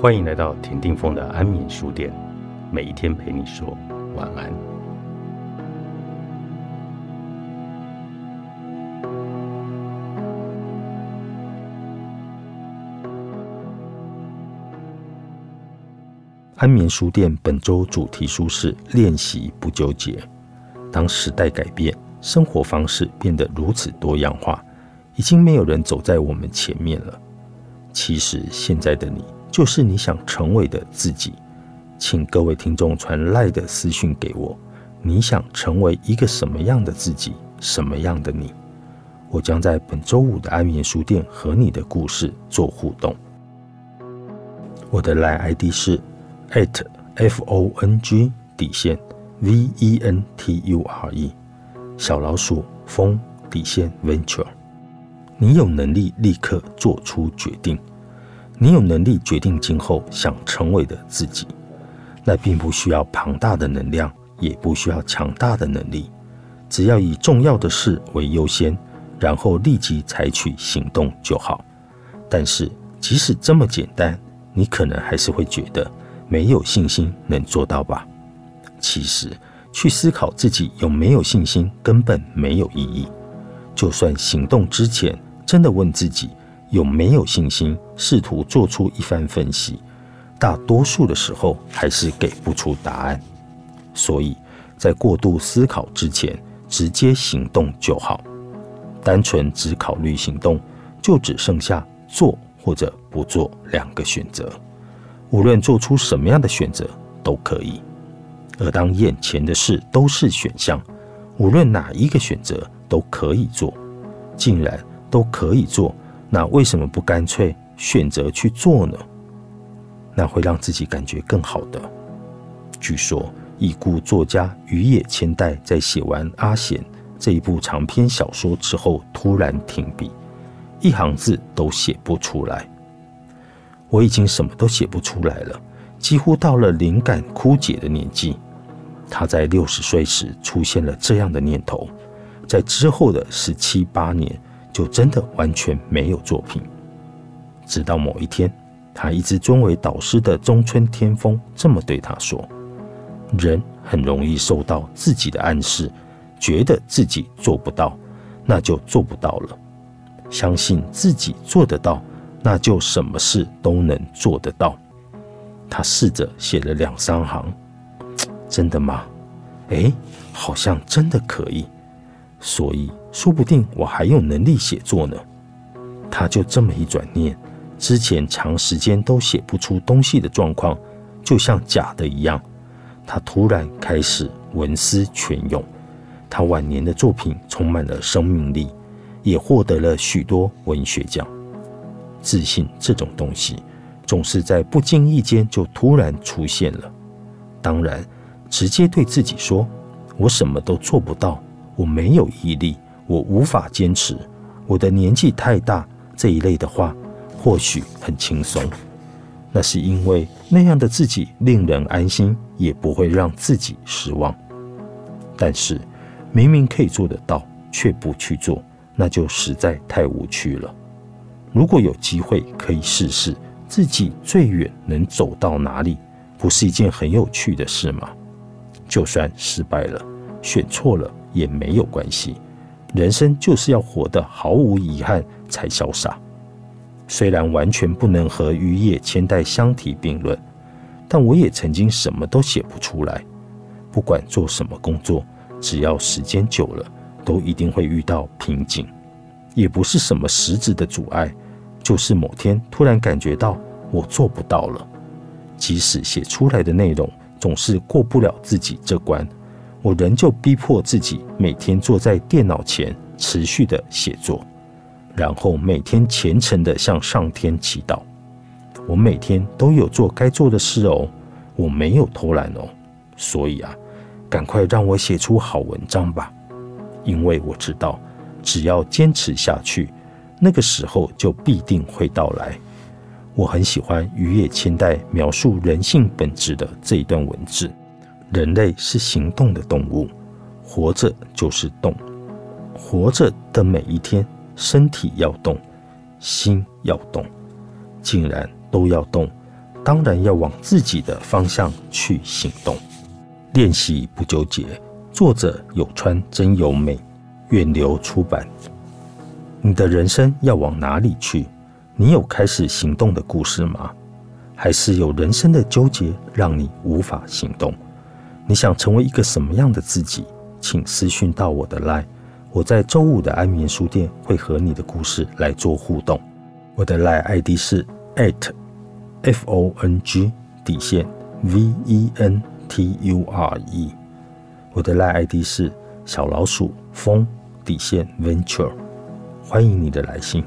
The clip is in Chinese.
欢迎来到田定峰的安眠书店，每一天陪你说晚安。安眠书店本周主题书是练习不纠结。当时代改变，生活方式变得如此多样化，已经没有人走在我们前面了。其实现在的你。就是你想成为的自己，请各位听众传赖的私讯给我。你想成为一个什么样的自己，什么样的你？我将在本周五的安眠书店和你的故事做互动。我的赖 ID 是 at f o n g 底线 v e n t u r e 小老鼠风底线 venture。你有能力立刻做出决定。你有能力决定今后想成为的自己，那并不需要庞大的能量，也不需要强大的能力，只要以重要的事为优先，然后立即采取行动就好。但是，即使这么简单，你可能还是会觉得没有信心能做到吧？其实，去思考自己有没有信心根本没有意义。就算行动之前真的问自己。有没有信心？试图做出一番分析，大多数的时候还是给不出答案。所以在过度思考之前，直接行动就好。单纯只考虑行动，就只剩下做或者不做两个选择。无论做出什么样的选择都可以。而当眼前的事都是选项，无论哪一个选择都可以做，竟然都可以做。那为什么不干脆选择去做呢？那会让自己感觉更好的。据说已故作家羽野千代在写完《阿贤》这一部长篇小说之后，突然停笔，一行字都写不出来。我已经什么都写不出来了，几乎到了灵感枯竭的年纪。他在六十岁时出现了这样的念头，在之后的十七八年。就真的完全没有作品。直到某一天，他一直尊为导师的中村天风这么对他说：“人很容易受到自己的暗示，觉得自己做不到，那就做不到了；相信自己做得到，那就什么事都能做得到。”他试着写了两三行，真的吗？哎，好像真的可以。所以，说不定我还有能力写作呢。他就这么一转念，之前长时间都写不出东西的状况，就像假的一样。他突然开始文思泉涌，他晚年的作品充满了生命力，也获得了许多文学奖。自信这种东西，总是在不经意间就突然出现了。当然，直接对自己说“我什么都做不到”。我没有毅力，我无法坚持，我的年纪太大，这一类的话，或许很轻松。那是因为那样的自己令人安心，也不会让自己失望。但是，明明可以做得到，却不去做，那就实在太无趣了。如果有机会可以试试，自己最远能走到哪里，不是一件很有趣的事吗？就算失败了，选错了。也没有关系，人生就是要活得毫无遗憾才潇洒。虽然完全不能和渔业千代相提并论，但我也曾经什么都写不出来。不管做什么工作，只要时间久了，都一定会遇到瓶颈。也不是什么实质的阻碍，就是某天突然感觉到我做不到了。即使写出来的内容总是过不了自己这关。我仍旧逼迫自己每天坐在电脑前持续的写作，然后每天虔诚的向上天祈祷。我每天都有做该做的事哦，我没有偷懒哦。所以啊，赶快让我写出好文章吧，因为我知道，只要坚持下去，那个时候就必定会到来。我很喜欢渔野千代描述人性本质的这一段文字。人类是行动的动物，活着就是动，活着的每一天，身体要动，心要动，竟然都要动，当然要往自己的方向去行动。练习不纠结，作者有川真由美，远流出版。你的人生要往哪里去？你有开始行动的故事吗？还是有人生的纠结让你无法行动？你想成为一个什么样的自己？请私讯到我的 line，我在周五的安眠书店会和你的故事来做互动。我的 line ID 是 at f o n g 底线 v e n t u r e，我的 line ID 是小老鼠风底线 venture，欢迎你的来信。